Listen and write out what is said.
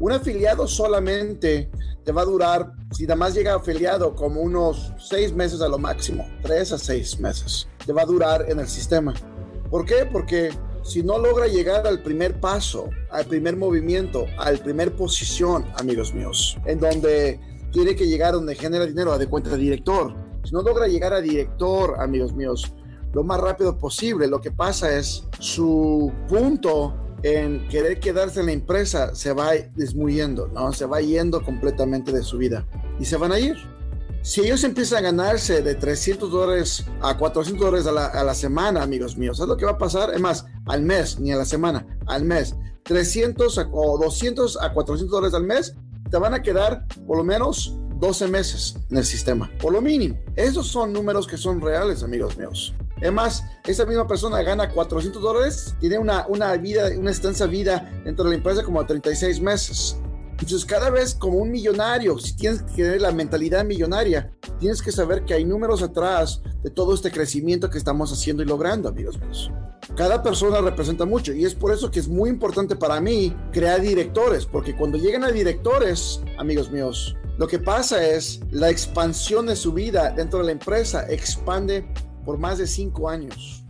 Un afiliado solamente te va a durar, si nada más llega afiliado, como unos seis meses a lo máximo, tres a seis meses. Te va a durar en el sistema. ¿Por qué? Porque si no logra llegar al primer paso, al primer movimiento, al primer posición, amigos míos, en donde tiene que llegar donde genera dinero, a de cuenta de director. Si no logra llegar a director, amigos míos, lo más rápido posible, lo que pasa es su punto en querer quedarse en la empresa se va disminuyendo, ¿no? Se va yendo completamente de su vida y se van a ir. Si ellos empiezan a ganarse de 300 dólares a 400 dólares a la, semana, amigos míos, ¿sabes lo que va a pasar? Es más, al mes, ni a la semana, al mes. 300 o 200 a 400 dólares al mes, te van a quedar por lo menos 12 meses en el sistema, por lo mínimo. Esos son números que son reales, amigos míos. Es más, esa misma persona gana 400 dólares, tiene una, una vida, una extensa vida dentro de la empresa como 36 meses. Entonces, cada vez como un millonario, si tienes que tener la mentalidad millonaria, tienes que saber que hay números atrás de todo este crecimiento que estamos haciendo y logrando, amigos míos. Cada persona representa mucho y es por eso que es muy importante para mí crear directores, porque cuando llegan a directores, amigos míos, lo que pasa es la expansión de su vida dentro de la empresa expande por más de cinco años.